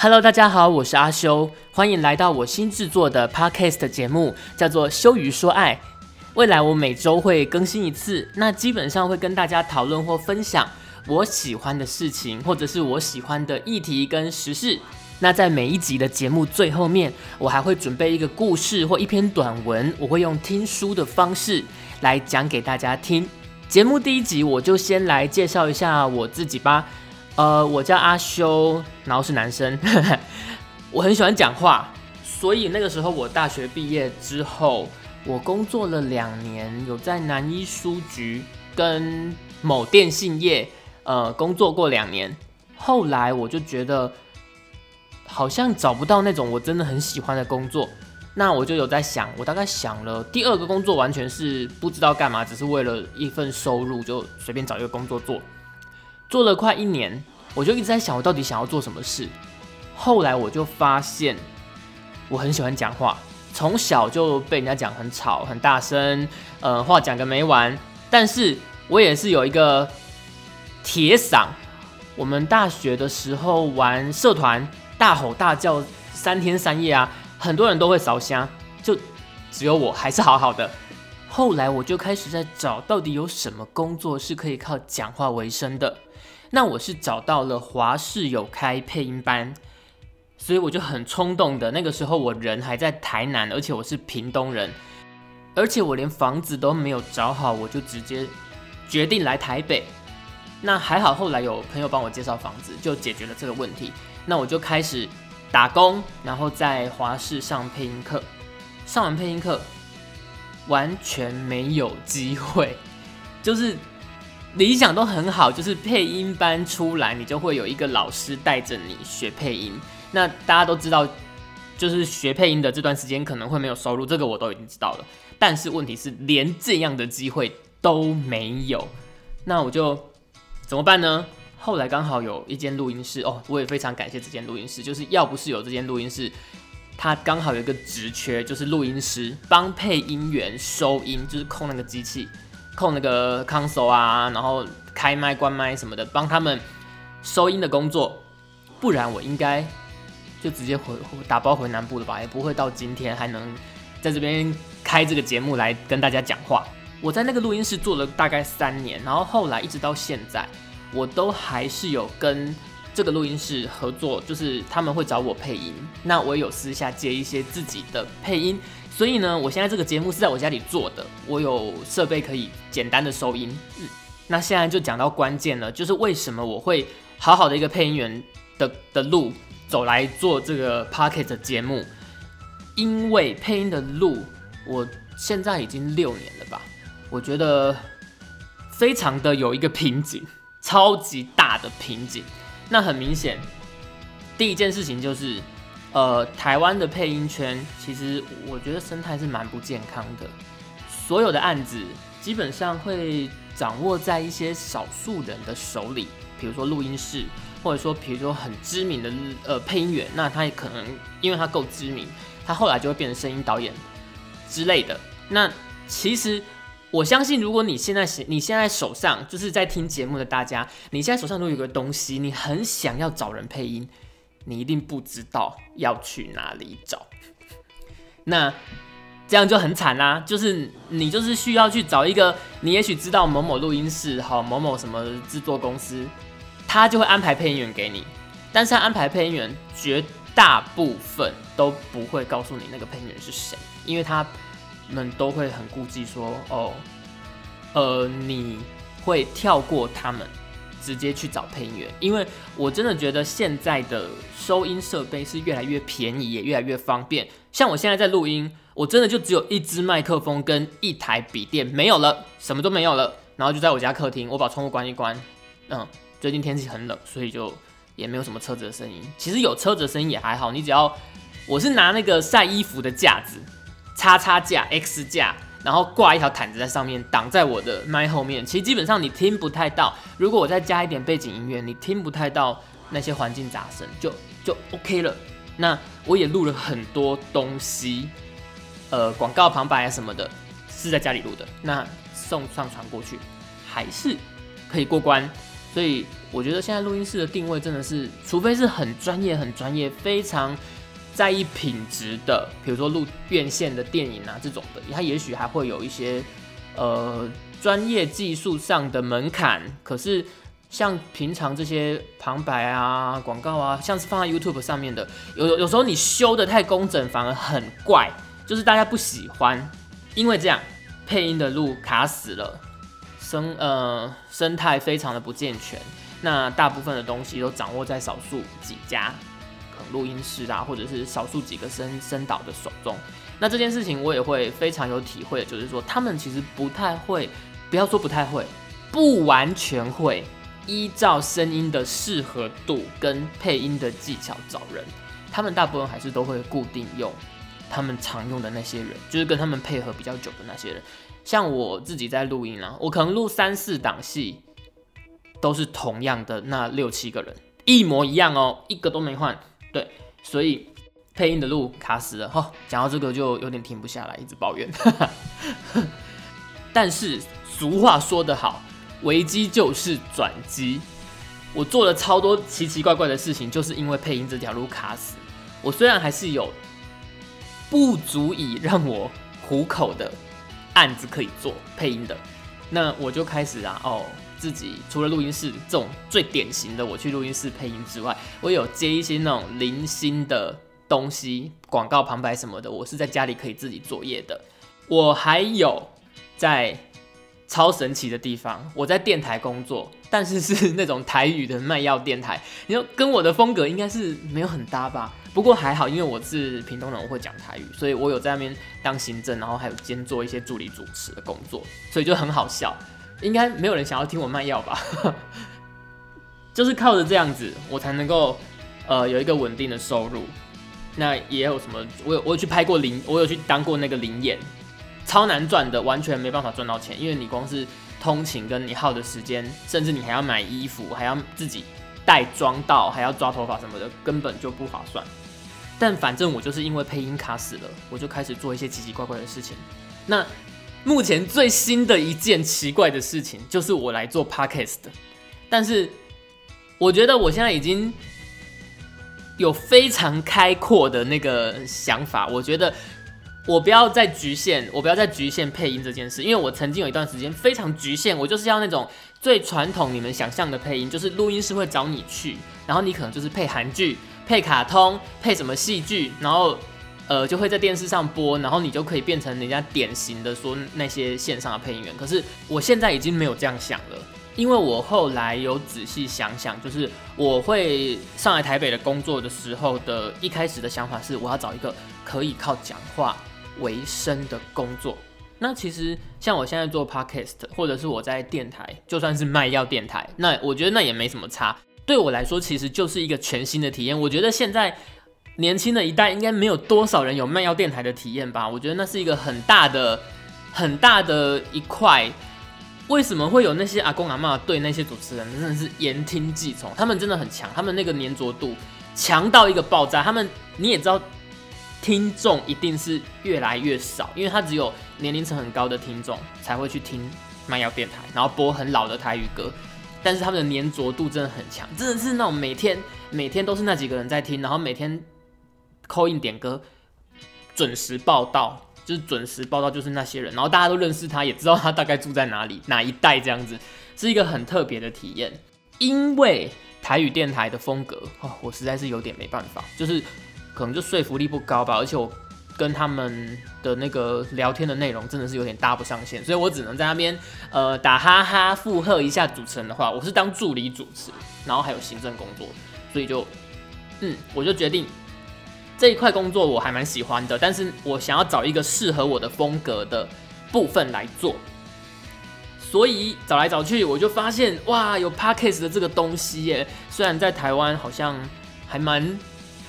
Hello，大家好，我是阿修，欢迎来到我新制作的 Podcast 节目，叫做《羞于说爱》。未来我每周会更新一次，那基本上会跟大家讨论或分享我喜欢的事情，或者是我喜欢的议题跟时事。那在每一集的节目最后面，我还会准备一个故事或一篇短文，我会用听书的方式来讲给大家听。节目第一集我就先来介绍一下我自己吧。呃，我叫阿修，然后是男生，我很喜欢讲话，所以那个时候我大学毕业之后，我工作了两年，有在南一书局跟某电信业呃工作过两年，后来我就觉得好像找不到那种我真的很喜欢的工作，那我就有在想，我大概想了第二个工作完全是不知道干嘛，只是为了一份收入就随便找一个工作做。做了快一年，我就一直在想，我到底想要做什么事。后来我就发现，我很喜欢讲话，从小就被人家讲很吵、很大声，呃，话讲个没完。但是我也是有一个铁嗓。我们大学的时候玩社团，大吼大叫三天三夜啊，很多人都会烧香，就只有我还是好好的。后来我就开始在找，到底有什么工作是可以靠讲话为生的。那我是找到了华视有开配音班，所以我就很冲动的。那个时候我人还在台南，而且我是屏东人，而且我连房子都没有找好，我就直接决定来台北。那还好，后来有朋友帮我介绍房子，就解决了这个问题。那我就开始打工，然后在华视上配音课。上完配音课，完全没有机会，就是。理想都很好，就是配音班出来，你就会有一个老师带着你学配音。那大家都知道，就是学配音的这段时间可能会没有收入，这个我都已经知道了。但是问题是，连这样的机会都没有，那我就怎么办呢？后来刚好有一间录音室哦，我也非常感谢这间录音室，就是要不是有这间录音室，他刚好有一个职缺，就是录音师帮配音员收音，就是控那个机器。控那个 console 啊，然后开麦关麦什么的，帮他们收音的工作，不然我应该就直接回打包回南部了吧，也不会到今天还能在这边开这个节目来跟大家讲话。我在那个录音室做了大概三年，然后后来一直到现在，我都还是有跟这个录音室合作，就是他们会找我配音，那我有私下接一些自己的配音。所以呢，我现在这个节目是在我家里做的，我有设备可以简单的收音。嗯，那现在就讲到关键了，就是为什么我会好好的一个配音员的的路走来做这个 pocket 节目？因为配音的路，我现在已经六年了吧，我觉得非常的有一个瓶颈，超级大的瓶颈。那很明显，第一件事情就是。呃，台湾的配音圈其实我觉得生态是蛮不健康的，所有的案子基本上会掌握在一些少数人的手里，比如说录音室，或者说比如说很知名的呃配音员，那他也可能因为他够知名，他后来就会变成声音导演之类的。那其实我相信，如果你现在你现在手上就是在听节目的大家，你现在手上都有个东西，你很想要找人配音。你一定不知道要去哪里找，那这样就很惨啦。就是你就是需要去找一个，你也许知道某某录音室，好某某什么制作公司，他就会安排配音员给你。但是他安排配音员，绝大部分都不会告诉你那个配音员是谁，因为他们都会很顾忌说，哦，呃，你会跳过他们。直接去找配音员，因为我真的觉得现在的收音设备是越来越便宜，也越来越方便。像我现在在录音，我真的就只有一支麦克风跟一台笔电，没有了，什么都没有了。然后就在我家客厅，我把窗户关一关。嗯，最近天气很冷，所以就也没有什么车子的声音。其实有车子的声音也还好，你只要我是拿那个晒衣服的架子，叉叉架 X 架。然后挂一条毯子在上面挡在我的麦后面，其实基本上你听不太到。如果我再加一点背景音乐，你听不太到那些环境杂声，就就 OK 了。那我也录了很多东西，呃，广告旁白啊什么的，是在家里录的。那送上传过去，还是可以过关。所以我觉得现在录音室的定位真的是，除非是很专业、很专业、非常在意品质的，比如说录院线的电影啊这种的，它也许还会有一些呃专业技术上的门槛。可是像平常这些旁白啊、广告啊，像是放在 YouTube 上面的，有有时候你修的太工整，反而很怪，就是大家不喜欢，因为这样配音的路卡死了。生呃生态非常的不健全，那大部分的东西都掌握在少数几家录音师啊，或者是少数几个声声导的手中。那这件事情我也会非常有体会，就是说他们其实不太会，不要说不太会，不完全会依照声音的适合度跟配音的技巧找人，他们大部分还是都会固定用他们常用的那些人，就是跟他们配合比较久的那些人。像我自己在录音啊，我可能录三四档戏，都是同样的那六七个人，一模一样哦，一个都没换。对，所以配音的路卡死了哈。讲到这个就有点停不下来，一直抱怨。但是俗话说得好，危机就是转机。我做了超多奇奇怪怪的事情，就是因为配音这条路卡死。我虽然还是有不足以让我糊口的。案子可以做配音的，那我就开始啊，哦，自己除了录音室这种最典型的，我去录音室配音之外，我有接一些那种零星的东西，广告旁白什么的，我是在家里可以自己作业的。我还有在。超神奇的地方，我在电台工作，但是是那种台语的卖药电台，你说跟我的风格应该是没有很搭吧？不过还好，因为我是屏东人，我会讲台语，所以我有在那边当行政，然后还有兼做一些助理主持的工作，所以就很好笑。应该没有人想要听我卖药吧？就是靠着这样子，我才能够呃有一个稳定的收入。那也有什么？我有我有去拍过零，我有去当过那个零演。超难赚的，完全没办法赚到钱，因为你光是通勤跟你耗的时间，甚至你还要买衣服，还要自己带妆到，还要抓头发什么的，根本就不划算。但反正我就是因为配音卡死了，我就开始做一些奇奇怪怪的事情。那目前最新的一件奇怪的事情，就是我来做 podcast。但是我觉得我现在已经有非常开阔的那个想法，我觉得。我不要再局限，我不要再局限配音这件事，因为我曾经有一段时间非常局限，我就是要那种最传统你们想象的配音，就是录音师会找你去，然后你可能就是配韩剧、配卡通、配什么戏剧，然后呃就会在电视上播，然后你就可以变成人家典型的说那些线上的配音员。可是我现在已经没有这样想了，因为我后来有仔细想想，就是我会上来台北的工作的时候的一开始的想法是，我要找一个可以靠讲话。为生的工作，那其实像我现在做 podcast，或者是我在电台，就算是卖药电台，那我觉得那也没什么差。对我来说，其实就是一个全新的体验。我觉得现在年轻的一代应该没有多少人有卖药电台的体验吧？我觉得那是一个很大的、很大的一块。为什么会有那些阿公阿妈对那些主持人真的是言听计从？他们真的很强，他们那个粘着度强到一个爆炸。他们你也知道。听众一定是越来越少，因为他只有年龄层很高的听众才会去听慢摇电台，然后播很老的台语歌。但是他们的粘着度真的很强，真的是那种每天每天都是那几个人在听，然后每天扣印点歌，准时报道，就是准时报道就是那些人，然后大家都认识他，也知道他大概住在哪里哪一带，这样子是一个很特别的体验。因为台语电台的风格哦，我实在是有点没办法，就是。可能就说服力不高吧，而且我跟他们的那个聊天的内容真的是有点搭不上线，所以我只能在那边呃打哈哈附和一下主持人的话。我是当助理主持，然后还有行政工作，所以就嗯，我就决定这一块工作我还蛮喜欢的，但是我想要找一个适合我的风格的部分来做，所以找来找去，我就发现哇，有 podcast 的这个东西耶，虽然在台湾好像还蛮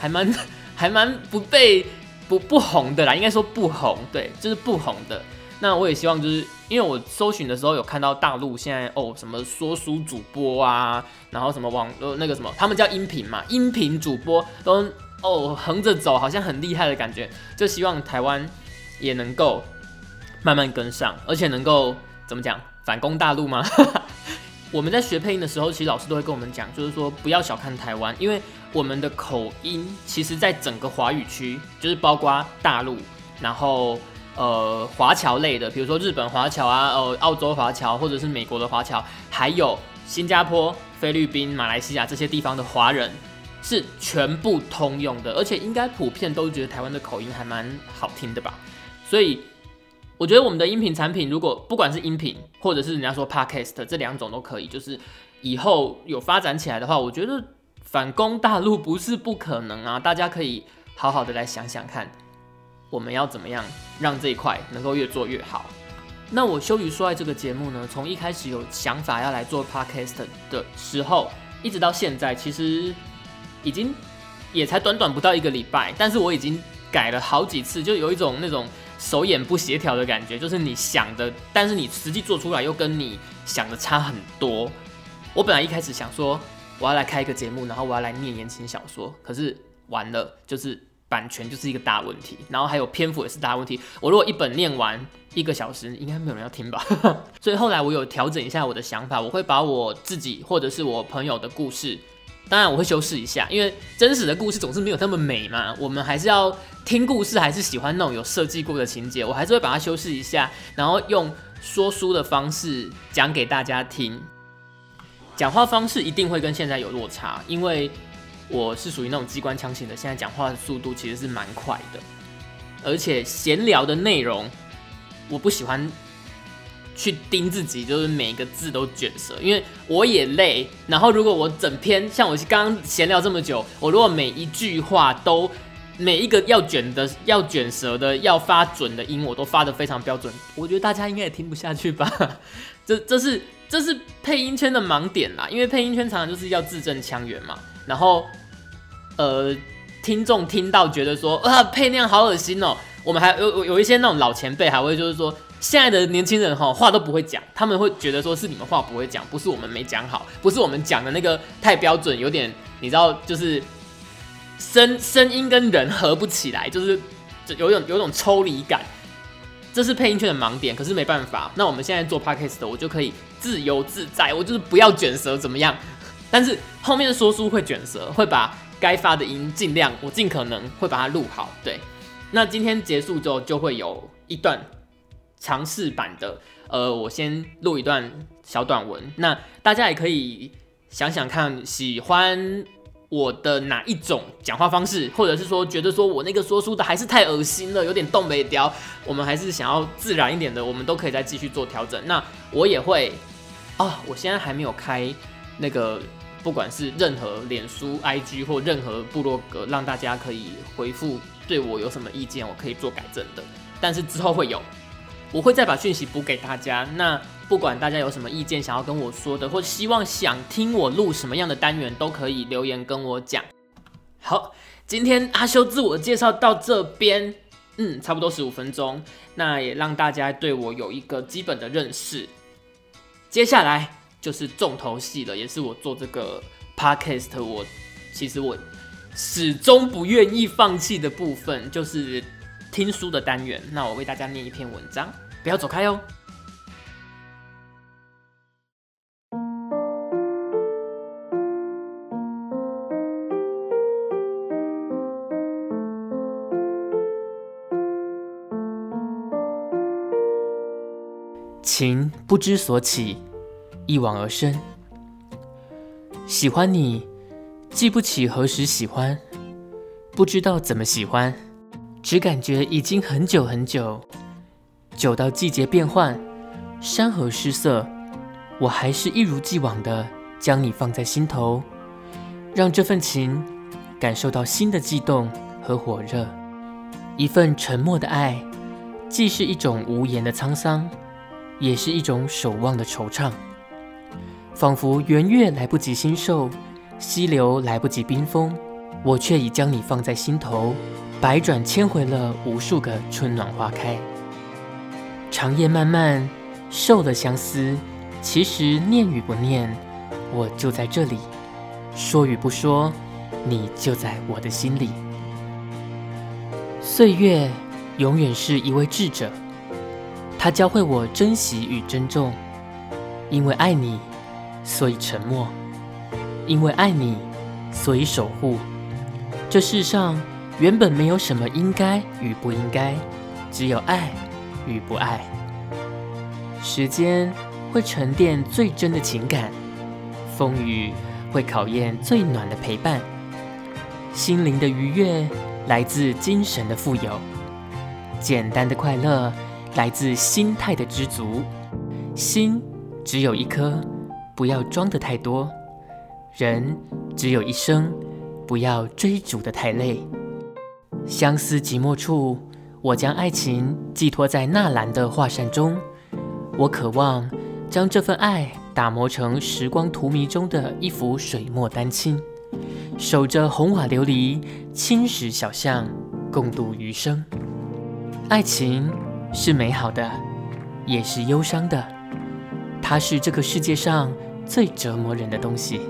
还蛮。还蛮不被不不红的啦，应该说不红，对，就是不红的。那我也希望就是，因为我搜寻的时候有看到大陆现在哦什么说书主播啊，然后什么网呃那个什么，他们叫音频嘛，音频主播都哦横着走，好像很厉害的感觉。就希望台湾也能够慢慢跟上，而且能够怎么讲反攻大陆吗？我们在学配音的时候，其实老师都会跟我们讲，就是说不要小看台湾，因为我们的口音其实在整个华语区，就是包括大陆，然后呃华侨类的，比如说日本华侨啊，呃澳洲华侨，或者是美国的华侨，还有新加坡、菲律宾、马来西亚这些地方的华人，是全部通用的，而且应该普遍都觉得台湾的口音还蛮好听的吧，所以。我觉得我们的音频产品，如果不管是音频或者是人家说 podcast 这两种都可以，就是以后有发展起来的话，我觉得反攻大陆不是不可能啊！大家可以好好的来想想看，我们要怎么样让这一块能够越做越好。那我羞于说爱这个节目呢，从一开始有想法要来做 podcast 的时候，一直到现在，其实已经也才短短不到一个礼拜，但是我已经改了好几次，就有一种那种。手眼不协调的感觉，就是你想的，但是你实际做出来又跟你想的差很多。我本来一开始想说，我要来开一个节目，然后我要来念言情小说，可是完了，就是版权就是一个大问题，然后还有篇幅也是大问题。我如果一本念完一个小时，应该没有人要听吧？所以后来我有调整一下我的想法，我会把我自己或者是我朋友的故事。当然我会修饰一下，因为真实的故事总是没有那么美嘛。我们还是要听故事，还是喜欢那种有设计过的情节。我还是会把它修饰一下，然后用说书的方式讲给大家听。讲话方式一定会跟现在有落差，因为我是属于那种机关枪型的，现在讲话的速度其实是蛮快的，而且闲聊的内容我不喜欢。去盯自己，就是每一个字都卷舌，因为我也累。然后如果我整篇像我刚刚闲聊这么久，我如果每一句话都每一个要卷的、要卷舌的、要发准的音，我都发的非常标准，我觉得大家应该也听不下去吧？这这是这是配音圈的盲点啦，因为配音圈常常就是要字正腔圆嘛。然后呃，听众听到觉得说啊配那样好恶心哦，我们还有有一些那种老前辈还会就是说。现在的年轻人哈话都不会讲，他们会觉得说是你们话不会讲，不是我们没讲好，不是我们讲的那个太标准，有点你知道，就是声 声音跟人合不起来，就是有种有种抽离感，这是配音圈的盲点。可是没办法，那我们现在做 podcast 的，我就可以自由自在，我就是不要卷舌怎么样？但是后面的说书会卷舌，会把该发的音尽量，我尽可能会把它录好。对，那今天结束之后就会有一段。尝试版的，呃，我先录一段小短文，那大家也可以想想看，喜欢我的哪一种讲话方式，或者是说觉得说我那个说书的还是太恶心了，有点动北调，我们还是想要自然一点的，我们都可以再继续做调整。那我也会，啊，我现在还没有开那个，不管是任何脸书、IG 或任何部落格，让大家可以回复对我有什么意见，我可以做改正的，但是之后会有。我会再把讯息补给大家。那不管大家有什么意见想要跟我说的，或希望想听我录什么样的单元，都可以留言跟我讲。好，今天阿修自我介绍到这边，嗯，差不多十五分钟，那也让大家对我有一个基本的认识。接下来就是重头戏了，也是我做这个 podcast，我其实我始终不愿意放弃的部分，就是。听书的单元，那我为大家念一篇文章，不要走开哟。情不知所起，一往而深。喜欢你，记不起何时喜欢，不知道怎么喜欢。只感觉已经很久很久，久到季节变换，山河失色，我还是一如既往的将你放在心头，让这份情感受到新的悸动和火热。一份沉默的爱，既是一种无言的沧桑，也是一种守望的惆怅。仿佛圆月来不及欣受，溪流来不及冰封，我却已将你放在心头。百转千回了无数个春暖花开，长夜漫漫，受了相思。其实念与不念，我就在这里；说与不说，你就在我的心里。岁月永远是一位智者，他教会我珍惜与珍重。因为爱你，所以沉默；因为爱你，所以守护。这世上原本没有什么应该与不应该，只有爱与不爱。时间会沉淀最真的情感，风雨会考验最暖的陪伴。心灵的愉悦来自精神的富有，简单的快乐来自心态的知足。心只有一颗，不要装得太多；人只有一生，不要追逐的太累。相思寂寞处，我将爱情寄托在纳兰的画扇中。我渴望将这份爱打磨成时光荼蘼中的一幅水墨丹青。守着红瓦琉璃，青石小巷，共度余生。爱情是美好的，也是忧伤的。它是这个世界上最折磨人的东西。